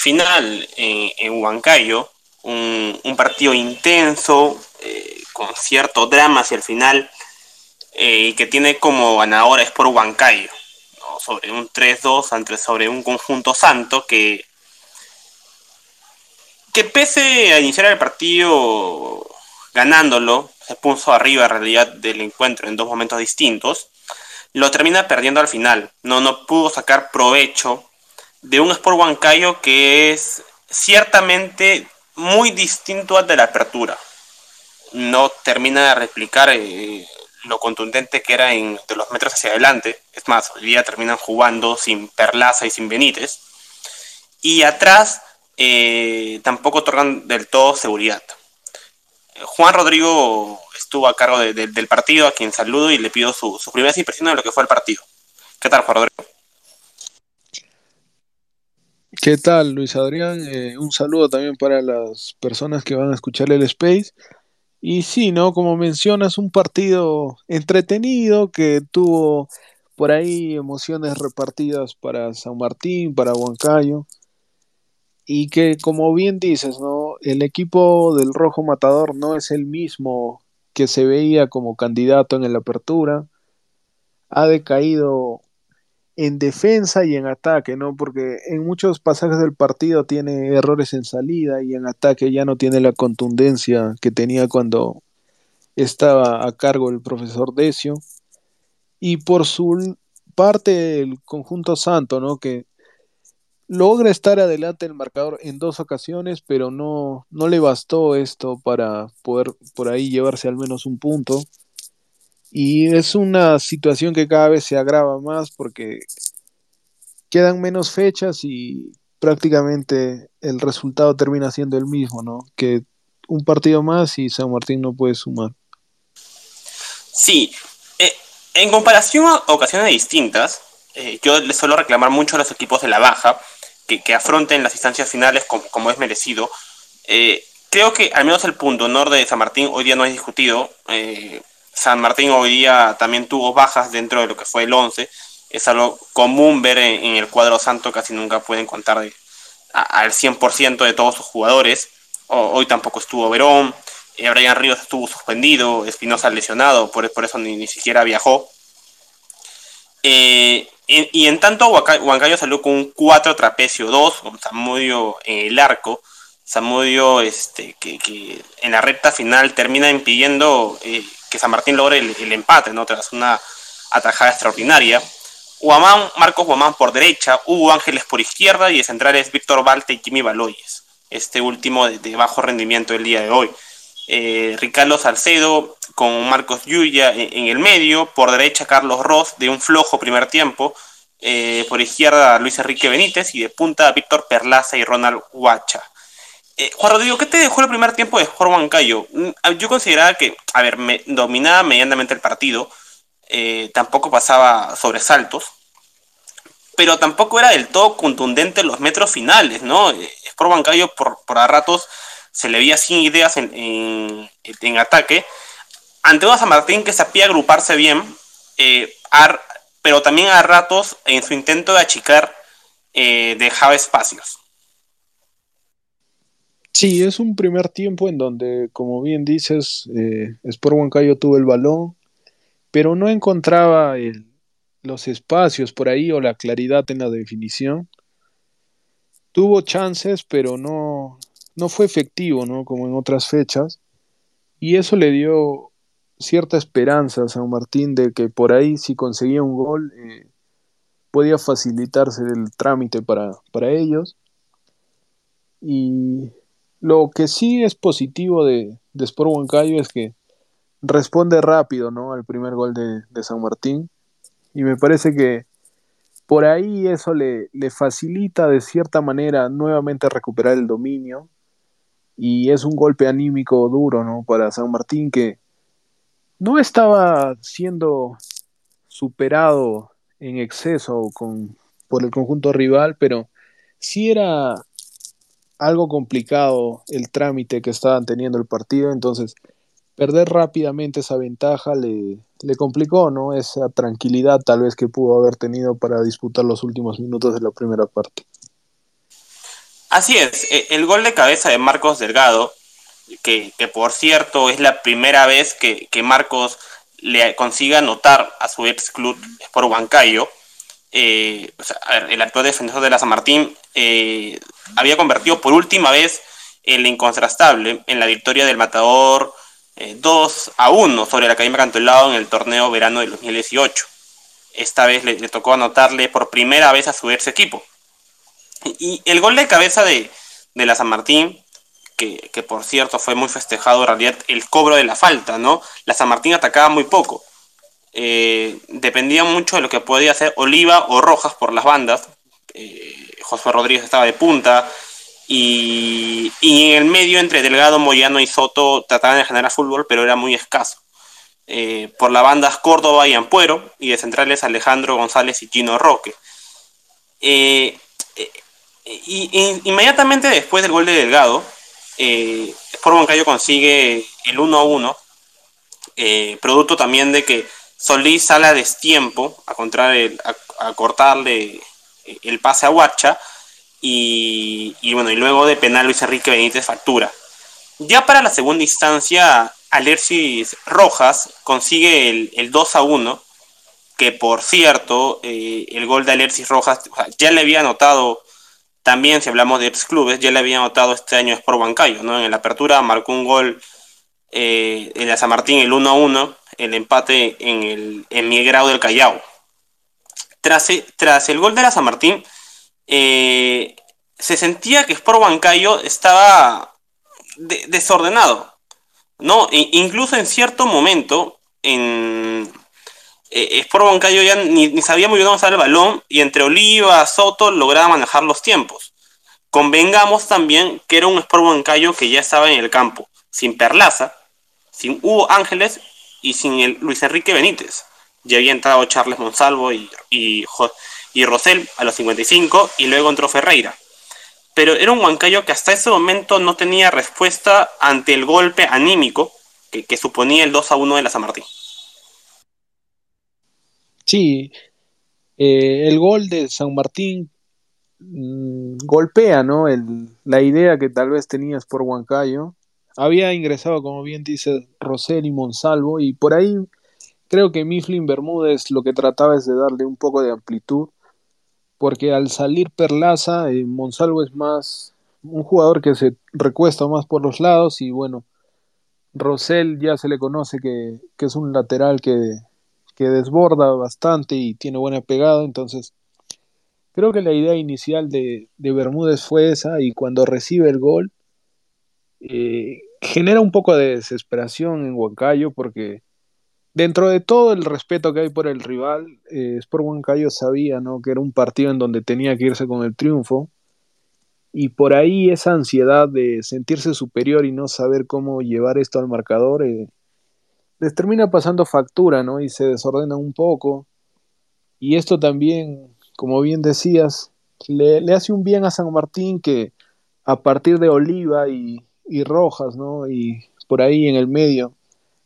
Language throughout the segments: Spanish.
final en, Huancayo, un, partido intenso, eh, con cierto drama hacia el final, eh, y que tiene como ganadora es por Huancayo, sobre un 3-2 sobre un conjunto santo que, que pese a iniciar el partido ganándolo, se puso arriba en realidad del encuentro en dos momentos distintos, lo termina perdiendo al final. No, no pudo sacar provecho de un Sport Huancayo que es ciertamente muy distinto al de la apertura. No termina de replicar eh, lo contundente que era en, de los metros hacia adelante. Es más, hoy día terminan jugando sin Perlaza y sin Benítez. Y atrás eh, tampoco otorgan del todo seguridad. Juan Rodrigo estuvo a cargo del partido, a quien saludo y le pido su, su primera impresión de lo que fue el partido. ¿Qué tal, Juan Rodrigo? ¿Qué tal, Luis Adrián? Eh, un saludo también para las personas que van a escuchar el Space. Y sí, ¿no? Como mencionas, un partido entretenido que tuvo por ahí emociones repartidas para San Martín, para Huancayo. Y que, como bien dices, ¿no? El equipo del Rojo Matador no es el mismo que se veía como candidato en la apertura. Ha decaído en defensa y en ataque, ¿no? Porque en muchos pasajes del partido tiene errores en salida y en ataque ya no tiene la contundencia que tenía cuando estaba a cargo el profesor Decio. Y por su parte el conjunto santo, ¿no? Que logra estar adelante el marcador en dos ocasiones, pero no, no le bastó esto para poder por ahí llevarse al menos un punto. Y es una situación que cada vez se agrava más porque quedan menos fechas y prácticamente el resultado termina siendo el mismo, ¿no? Que un partido más y San Martín no puede sumar. Sí, eh, en comparación a ocasiones distintas, eh, yo les suelo reclamar mucho a los equipos de la baja que, que afronten las instancias finales como, es merecido. Eh, creo que al menos el punto honor de San Martín hoy día no es discutido. San Martín hoy día también tuvo bajas dentro de lo que fue el 11. Es algo común ver en, el cuadro santo, casi nunca pueden contar al 100% de todos sus jugadores. hoy tampoco estuvo Verón, eh, Brian Ríos estuvo suspendido, Espinosa lesionado, por, por eso ni, siquiera viajó. Eh, y, en tanto, Huancayo salió con un 4 trapecio 2, con Samudio en el arco. Samudio este, que, en la recta final termina impidiendo eh, que San Martín logre el, empate, ¿no? Tras una atajada extraordinaria. Guamán, Marcos Guamán por derecha, Hugo Ángeles por izquierda y de centrales Víctor Balte y Jimmy Baloyes. Este último de, bajo rendimiento el día de hoy. Eh, Ricardo Salcedo con Marcos Yuya en, el medio, por derecha Carlos Ross de un flojo primer tiempo, eh, por izquierda Luis Enrique Benítez y de punta Víctor Perlaza y Ronald Huacha. Eh, Juan Rodrigo, ¿qué te dejó el primer tiempo de Juan Huancayo? Mm, yo consideraba que, a ver, dominaba medianamente el partido, eh, tampoco pasaba sobresaltos, pero tampoco era del todo contundente en los metros finales, ¿no? Eh, Sport Huancayo por, por a ratos se le veía sin ideas en, ataque, ante una San Martín que sabía agruparse bien, pero también a ratos en su intento de achicar dejaba espacios. Sí, es un primer tiempo en donde, como bien dices, eh, Sport Huancayo tuvo el balón, pero no encontraba los espacios por ahí o la claridad en la definición. Tuvo chances, pero no, no fue efectivo, ¿no? Como en otras fechas. Y eso le dio cierta esperanza a San Martín de que por ahí, si conseguía un gol, eh, podía facilitarse el trámite para, para ellos. Y lo que sí es positivo de, de Sport Huancayo es que responde rápido ¿no? al primer gol de, San Martín. Y me parece que por ahí eso le, le, facilita de cierta manera nuevamente recuperar el dominio. Y es un golpe anímico duro ¿no? para San Martín que no estaba siendo superado en exceso con, por el conjunto rival, pero sí era algo complicado el trámite que estaban teniendo el partido, entonces perder rápidamente esa ventaja le, le complicó, ¿no? Esa tranquilidad tal vez que pudo haber tenido para disputar los últimos minutos de la primera parte. Así es, e, el gol de cabeza de Marcos Delgado, que, por cierto es la primera vez que, Marcos le consiga anotar a su ex club por Huancayo, eh, el actual defensor de la San Martín eh, había convertido por última vez el incontrastable en la victoria del Matador 2 eh, a 1 sobre la Academia Cantolao en el torneo verano del 2018. Esta vez le, tocó anotarle por primera vez a su ex equipo. Y, el gol de cabeza de, la San Martín, que, por cierto fue muy festejado en realidad el cobro de la falta, ¿no? La San Martín atacaba muy poco. Eh, dependía mucho de lo que podía hacer Oliva o Rojas por las bandas. Eh, José Rodríguez estaba de punta, y, en el medio, entre Delgado, Moyano y Soto, trataban de generar fútbol, pero era muy escaso. Eh, por la banda Córdoba y Ampuero, y de centrales Alejandro González y Gino Roque. Eh, eh, y, inmediatamente después del gol de Delgado, eh, consigue el 1 a 1, producto también de que Solís sale a destiempo a, a cortarle el pase a Huacha y, bueno, y luego de penal Luis Enrique Benítez factura. Ya para la segunda instancia, Alexis Rojas consigue el, 2 a 1, que por cierto, eh, el gol de Alexis Rojas ya le había anotado, también si hablamos de ex clubes, ya le había anotado este año es por Huancayo, ¿no? En la apertura marcó un gol eh, en la San Martín, el 1 a 1, el empate en el en del Callao. Tras, tras el gol de la San Martín, eh, se sentía que Sport Huancayo estaba desordenado. ¿no? E incluso en cierto momento, en eh, Sport Huancayo ya ni, sabía muy bien dónde estaba el balón y entre Oliva, Soto lograba manejar los tiempos. Convengamos también que era un Sport Huancayo que ya estaba en el campo, sin Perlaza, sin Hugo Ángeles y sin Luis Enrique Benítez. Ya había entrado Charles Monsalvo y, y, Rosell a los 55 y luego entró Ferreira. Pero era un Huancayo que hasta ese momento no tenía respuesta ante el golpe anímico que, suponía el 2 a 1 de la San Martín. Sí, eh, el gol de San Martín mm, golpea ¿no? la idea que tal vez tenías por Huancayo. Había ingresado, como bien dice, Rosell y Monsalvo, y por ahí creo que Mifflin Bermúdez lo que trataba es de darle un poco de amplitud porque al salir Perlaza, eh, Monsalvo es más un jugador que se recuesta más por los lados y bueno, Rosell ya se le conoce que, es un lateral que, desborda bastante y tiene buena pegada, entonces creo que la idea inicial de, Bermúdez fue esa y cuando recibe el gol eh, genera un poco de desesperación en Huancayo porque dentro de todo el respeto que hay por el rival, eh, Sport Huancayo sabía ¿no? que era un partido en donde tenía que irse con el triunfo. Y por ahí esa ansiedad de sentirse superior y no saber cómo llevar esto al marcador, eh, les termina pasando factura, ¿no? Y se desordena un poco. Y esto también, como bien decías, le, hace un bien a San Martín que a partir de Oliva y, y Rojas, ¿no? Y por ahí en el medio,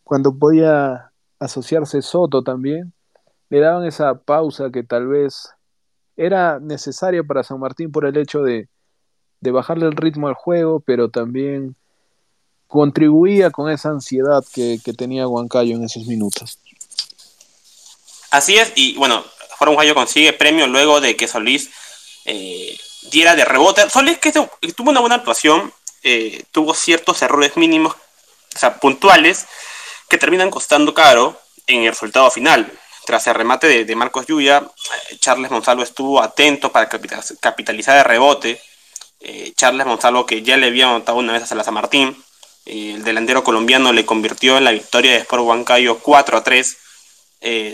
cuando podía asociarse Soto también, le daban esa pausa que tal vez era necesaria para San Martín por el hecho de, bajarle el ritmo al juego, pero también contribuía con esa ansiedad que, tenía Huancayo en esos minutos. Así es, y bueno, Juan Huancayo consigue premio luego de que Solís eh, diera de rebote. Solís que tuvo una buena actuación, eh, tuvo ciertos errores mínimos, o sea, puntuales, que terminan costando caro en el resultado final. Tras el remate de, Marcos Yuya, eh, Charles Monsalvo estuvo atento para capitalizar el rebote. Eh, Charles Monsalvo, que ya le había anotado una vez a San Martín, eh, el delantero colombiano le convirtió en la victoria de Sport Huancayo 4 a 3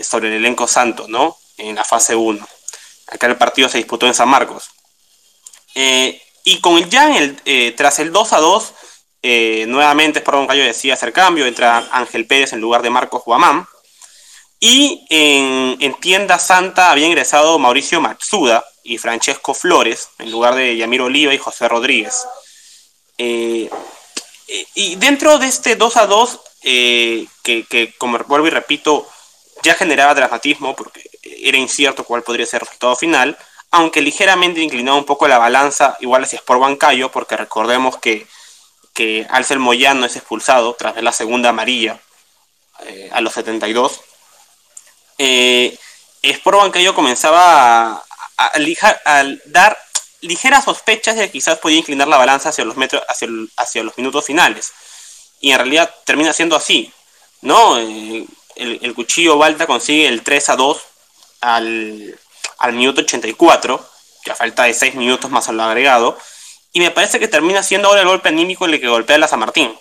sobre el elenco santo, ¿no? En la fase 1. Acá el partido se disputó en San Marcos. y con el ya el, tras el 2 a 2, eh, nuevamente Sport Gallo decía hacer cambio, entra Ángel Pérez en lugar de Marcos Guamán. Y en, Tienda Santa había ingresado Mauricio Matsuda y Francesco Flores en lugar de Yamiro Oliva y José Rodríguez. Eh, y dentro de este 2 a 2, eh, que, como vuelvo y repito, ya generaba dramatismo porque era incierto cuál podría ser el resultado final, aunque ligeramente inclinado un poco la balanza, igual hacia Sport Huancayo, porque recordemos que, que Alcel Moyano es expulsado tras la segunda amarilla eh, a los 72. Eh, Sport Huancayo comenzaba a, dar ligeras sospechas de que quizás podía inclinar la balanza hacia los, minutos finales. Y en realidad termina siendo así. ¿no? Eh, el, cuchillo Balta consigue el 3 a 2 al, al minuto 84, que a falta de 6 minutos más al agregado. Y me parece que termina siendo ahora el golpe anímico el que golpea a la San Martín.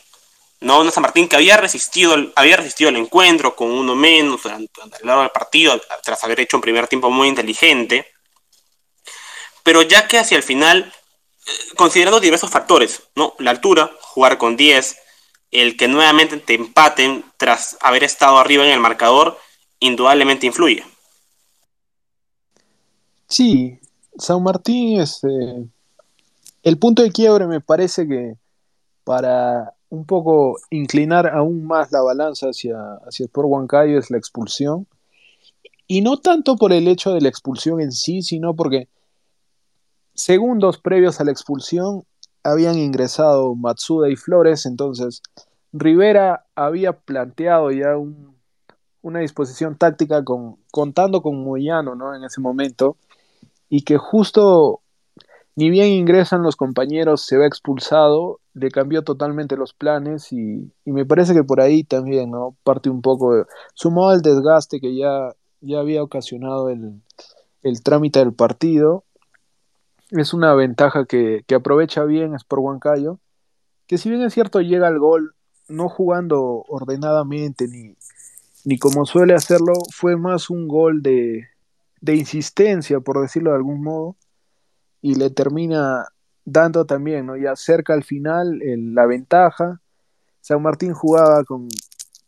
¿no? Una San Martín que había resistido, había resistido el encuentro con uno menos durante, el largo del partido, tras haber hecho un primer tiempo muy inteligente. Pero ya que hacia el final, eh, considerando diversos factores, ¿no? La altura, jugar con 10, el que nuevamente te empaten tras haber estado arriba en el marcador, indudablemente influye. Sí, San Martín, este, el punto de quiebre me parece que para un poco inclinar aún más la balanza hacia, hacia Sport Huancayo es la expulsión. Y no tanto por el hecho de la expulsión en sí, sino porque segundos previos a la expulsión habían ingresado Matsuda y Flores, entonces Rivera había planteado ya una disposición táctica con, contando con Moyano ¿no? en ese momento, y que justo ni bien ingresan los compañeros, se va expulsado, le cambió totalmente los planes y, me parece que por ahí también, ¿no? Parte un poco, sumó al desgaste que ya, ya había ocasionado el, el trámite del partido es una ventaja que, aprovecha bien Sport Huancayo, que si bien es cierto llega al gol no jugando ordenadamente ni, ni como suele hacerlo, fue más un gol de, de insistencia, por decirlo de algún modo, y le termina dando también, ¿no? Ya cerca al final la ventaja. San Martín jugaba con,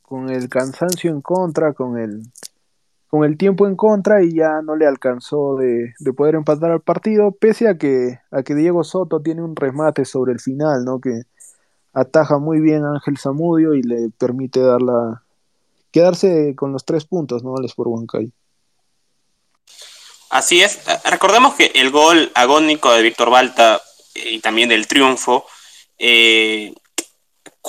con el cansancio en contra, con el, con el tiempo en contra y ya no le alcanzó de, poder empatar al partido, pese a que, a que Diego Soto tiene un remate sobre el final, ¿no? Que ataja muy bien a Ángel Zamudio y le permite darla, quedarse con los tres puntos, ¿no? Al por Huancay. Así es. Recordemos que el gol agónico de Víctor Balta eh, y también del triunfo eh,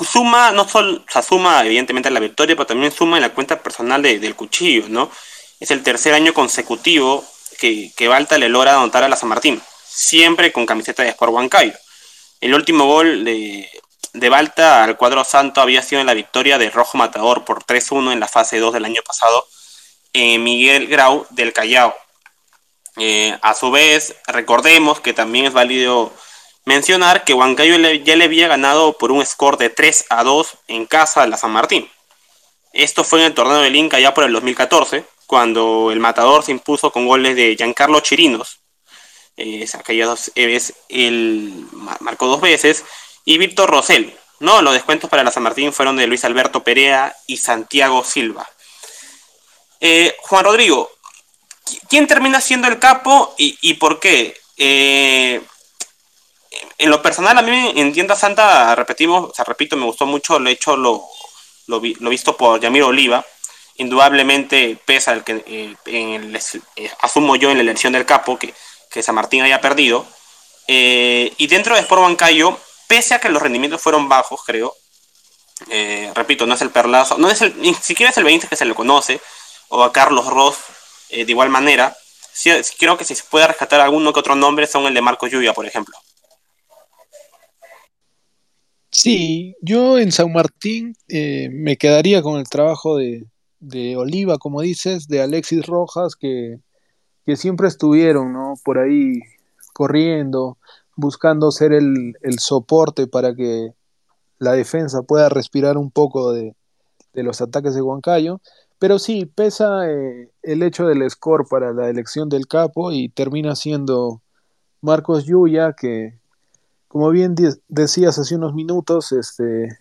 suma, no solo, o suma evidentemente la victoria, pero también suma en la cuenta personal del cuchillo, ¿no? Es el tercer año consecutivo que, que Balta le logra anotar a la San Martín, siempre con camiseta de Sport Huancayo. El último gol de, de Balta al cuadro santo había sido en la victoria de Rojo Matador por 3-1 en la fase 2 del año pasado en Miguel Grau del Callao. Eh, a su vez, recordemos que también es válido mencionar que Huancayo ya le había ganado por un score de 3 a 2 en casa de la San Martín. Esto fue en el torneo del Inca ya por el 2014, cuando el matador se impuso con goles de Giancarlo Chirinos, eh, dos vez él marcó dos veces, y Víctor Rosell. No, los descuentos para la San Martín fueron de Luis Alberto Perea y Santiago Silva. Eh, Juan Rodrigo, ¿quién termina siendo el capo y, por qué? Eh, en lo personal, a mí en Tienda Santa, repetimos, o sea, repito, me gustó mucho el hecho, lo, lo, lo visto por Yamiro Oliva, indudablemente pesa el que eh, en eh, asumo yo en la elección del capo que, que San Martín haya perdido. Eh, y dentro de Sport Bancayo, pese a que los rendimientos fueron bajos, creo, repito, no es el perlazo, no es el, ni siquiera es el 20 que se le conoce, o a Carlos Ross de igual manera. Creo que si se puede rescatar alguno que otro nombre son el de Marcos Lluvia, por ejemplo. Sí, yo en San Martín me quedaría con el trabajo de, de Oliva, como dices, de Alexis Rojas, que, siempre estuvieron, ¿no? Por ahí corriendo, buscando ser el, soporte para que la defensa pueda respirar un poco de, los ataques de Huancayo. Pero sí, pesa eh, el hecho del score para la elección del capo y termina siendo Marcos Yuya, que, como bien decías hace unos minutos, este,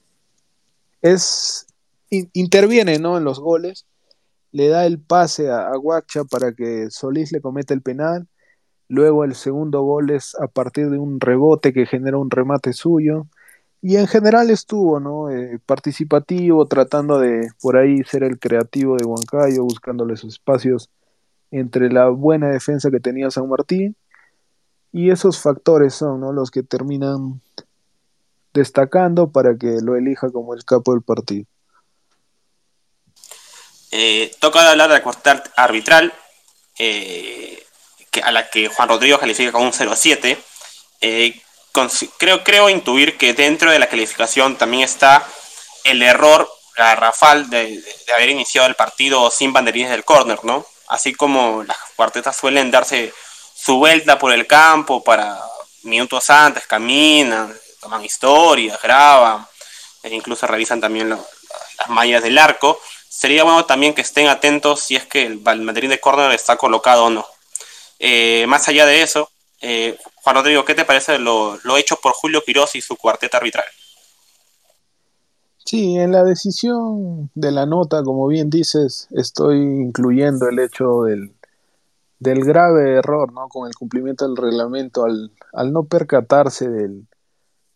es interviene ¿no? en los goles, le da el pase a, a Guacha para que Solís le cometa el penal, luego el segundo gol es a partir de un rebote que genera un remate suyo, y en general estuvo ¿no? Eh, participativo, tratando de por ahí ser el creativo de Huancayo, buscándole sus espacios entre la buena defensa que tenía San Martín y esos factores son ¿no? los que terminan destacando para que lo elija como el capo del partido. Eh, toca hablar de la cuarta arbitral, eh, que, a la que Juan Rodrigo califica con un 0-7. Eh, creo, creo intuir que dentro de la calificación también está el error garrafal de, de, haber iniciado el partido sin banderines del córner, ¿no? Así como las cuartetas suelen darse su vuelta por el campo para minutos antes, caminan, toman historias, graban, e incluso revisan también las mallas del arco. Sería bueno también que estén atentos si es que el banderín de córner está colocado o no. Eh, más allá de eso, eh, Juan Rodrigo, ¿qué te parece lo, lo hecho por Julio Quiroz y su cuarteta arbitral? Sí, en la decisión de la nota, como bien dices, estoy incluyendo el hecho del, del grave error ¿no? con el cumplimiento del reglamento al, al no percatarse del,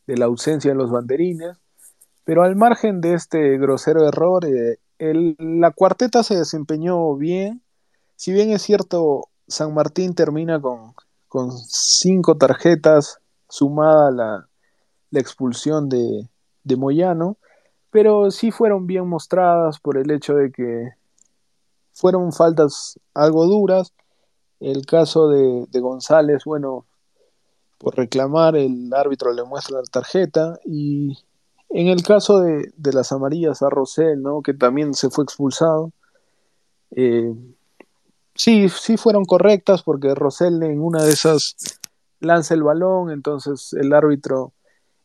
de la ausencia de los banderines. Pero al margen de este grosero error, eh, el, la cuarteta se desempeñó bien. Si bien es cierto, San Martín termina con, con cinco tarjetas, sumada la, la expulsión de, de Moyano, pero sí fueron bien mostradas por el hecho de que fueron faltas algo duras. El caso de, de González, bueno, por reclamar el árbitro le muestra la tarjeta y en el caso de, de las amarillas a Rosell, ¿no? que también se fue expulsado, eh, sí, sí fueron correctas porque Rosell en una de esas lanza el balón, entonces el árbitro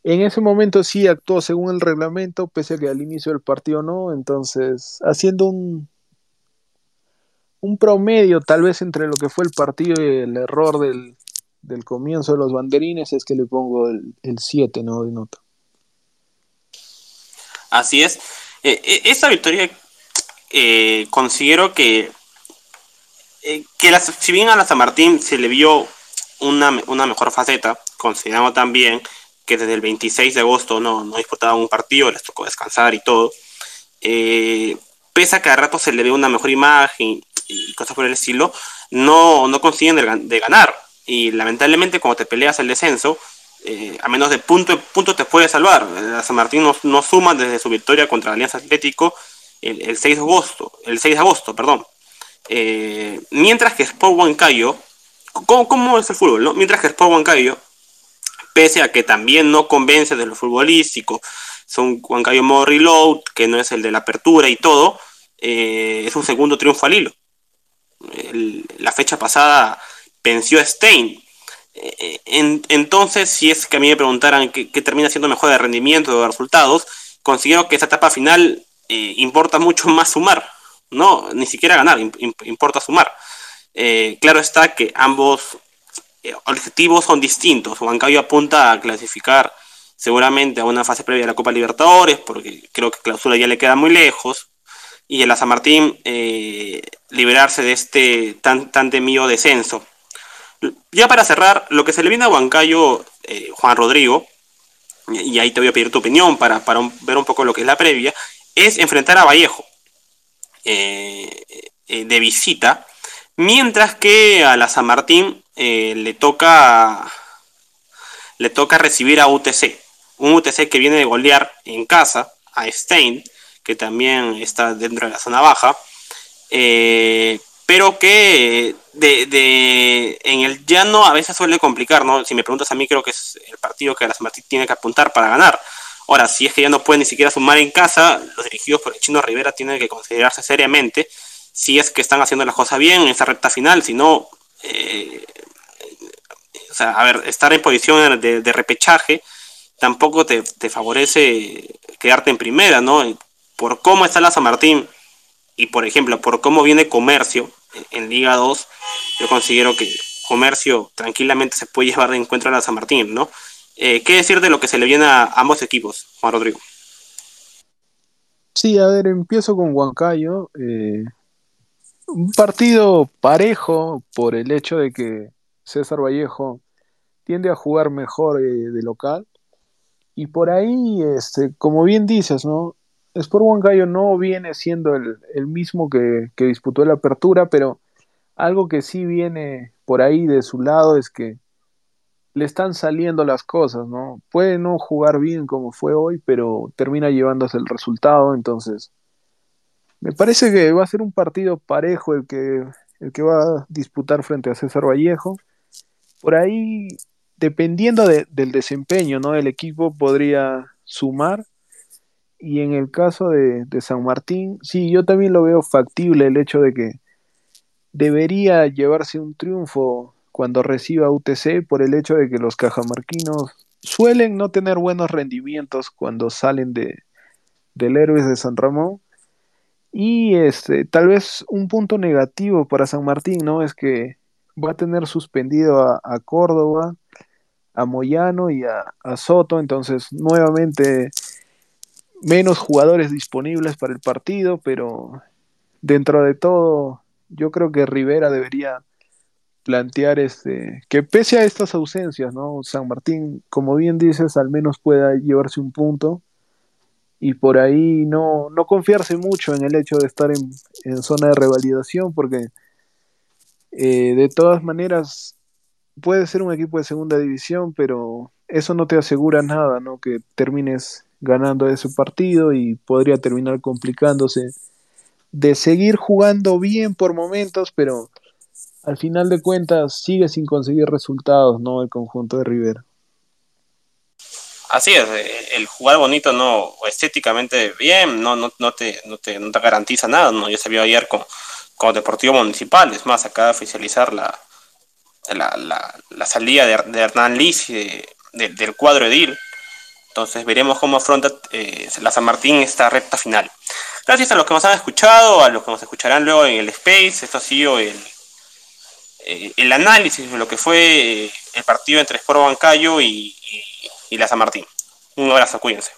en ese momento sí actuó según el reglamento, pese a que al inicio del partido no, entonces haciendo un, un promedio tal vez entre lo que fue el partido y el error del, del comienzo de los banderines es que le pongo el 7 ¿no? de nota. Así es. Eh, eh, esta victoria eh, considero que, eh, que las, si bien a la San Martín se le vio una, una mejor faceta, consideramos también que desde el 26 de agosto no, no disputaban un partido, les tocó descansar y todo. Eh, pese a que a rato se le ve una mejor imagen y cosas por el estilo, no, no consiguen de, ganar. Y lamentablemente cuando te peleas el descenso, eh, a menos de punto, punto te puede salvar. La San Martín no, no suma desde su victoria contra Alianza Atlético el, el 6 de agosto, el 6 de agosto, perdón. Eh, mientras que Sport Huancayo, ¿cómo, ¿cómo, es el fútbol? Mientras que Sport Huancayo pese a que también no convence de lo futbolístico. Son Huancayo modo reload, que no es el de la apertura y todo, eh, es un segundo triunfo al hilo. La fecha pasada venció a Stein. Eh, en, entonces, si es que a mí me preguntaran qué, qué termina siendo mejor de rendimiento o de resultados, considero que esa etapa final eh, importa mucho más sumar, no, ni siquiera ganar, imp importa sumar. Eh, claro está que ambos eh, objetivos son distintos. Huancayo apunta a clasificar seguramente a una fase previa de la Copa Libertadores, porque creo que clausura ya le queda muy lejos. Y el San Martín eh, liberarse de este tan, tan temido descenso. Ya para cerrar, lo que se le viene a Huancayo, Juan Rodrigo, y ahí te voy a pedir tu opinión para, para ver un poco lo que es la previa, es enfrentar a Vallejo de visita, mientras que a la San Martín eh, le toca le toca recibir a UTC, un UTC que viene de golear en casa a Stein, que también está dentro de la zona baja, eh, pero que de, de, en el llano a veces suele complicar, ¿no? Si me preguntas a mí, creo que es el partido que la San Martín tiene que apuntar para ganar. Ahora, si es que ya no puede ni siquiera sumar en casa, los dirigidos por el Chino Rivera tienen que considerarse seriamente si es que están haciendo las cosas bien en esa recta final, si no, eh, o sea, a ver, estar en posición de, repechaje tampoco te, te, favorece quedarte en primera, ¿no? Por cómo está la San Martín y, por ejemplo, por cómo viene Comercio en, en Liga 2, yo considero que Comercio tranquilamente se puede llevar de encuentro a la San Martín, ¿no? Eh, ¿Qué decir de lo que se le viene a ambos equipos, Juan Rodrigo? Sí, a ver, empiezo con Huancayo. Eh, un partido parejo por el hecho de que César Vallejo tiende a jugar mejor eh, de local. Y por ahí, este, como bien dices, ¿no? Sport Huancayo no viene siendo el, el mismo que, que, disputó la apertura, pero Algo que sí viene por ahí de su lado es que le están saliendo las cosas, ¿no? Puede no jugar bien como fue hoy, pero termina llevándose el resultado, entonces me parece que va a ser un partido parejo el que, el que va a disputar frente a César Vallejo. Por ahí, dependiendo de, del desempeño, ¿no? El equipo podría sumar. Y en el caso de, de San Martín, sí, yo también lo veo factible el hecho de que debería llevarse un triunfo cuando reciba UTC por el hecho de que los cajamarquinos suelen no tener buenos rendimientos cuando salen de, del Héroes de San Ramón y este, tal vez un punto negativo para San Martín, ¿no? Es que va a tener suspendido a, Córdoba, a Moyano y a, Soto, entonces nuevamente menos jugadores disponibles para el partido, pero dentro de todo, yo creo que Rivera debería plantear este que pese a estas ausencias, ¿no? San Martín, como bien dices, al menos pueda llevarse un punto y por ahí no, no confiarse mucho en el hecho de estar en, en zona de revalidación, porque eh, de todas maneras puede ser un equipo de segunda división, pero eso no te asegura nada, ¿no? Que termines ganando ese partido y podría terminar complicándose de seguir jugando bien por momentos, pero al final de cuentas sigue sin conseguir resultados, ¿no? El conjunto de Rivera. Así es, eh, el jugar bonito no, estéticamente bien, no, no, no, te, no, te, no te garantiza nada, ¿no? Ya se vio ayer con, con Deportivo Municipal, es más, acaba de oficializar la, la, la, salida de, Hernán Liz de, de, del cuadro edil, entonces veremos cómo afronta eh, la San Martín esta recta final. Gracias a los que nos han escuchado, a los que nos escucharán luego en el Space, esto ha sido el, eh, el análisis de lo que fue el partido entre Sport Bancayo y, y y la San Martín. Un abrazo, cuídense.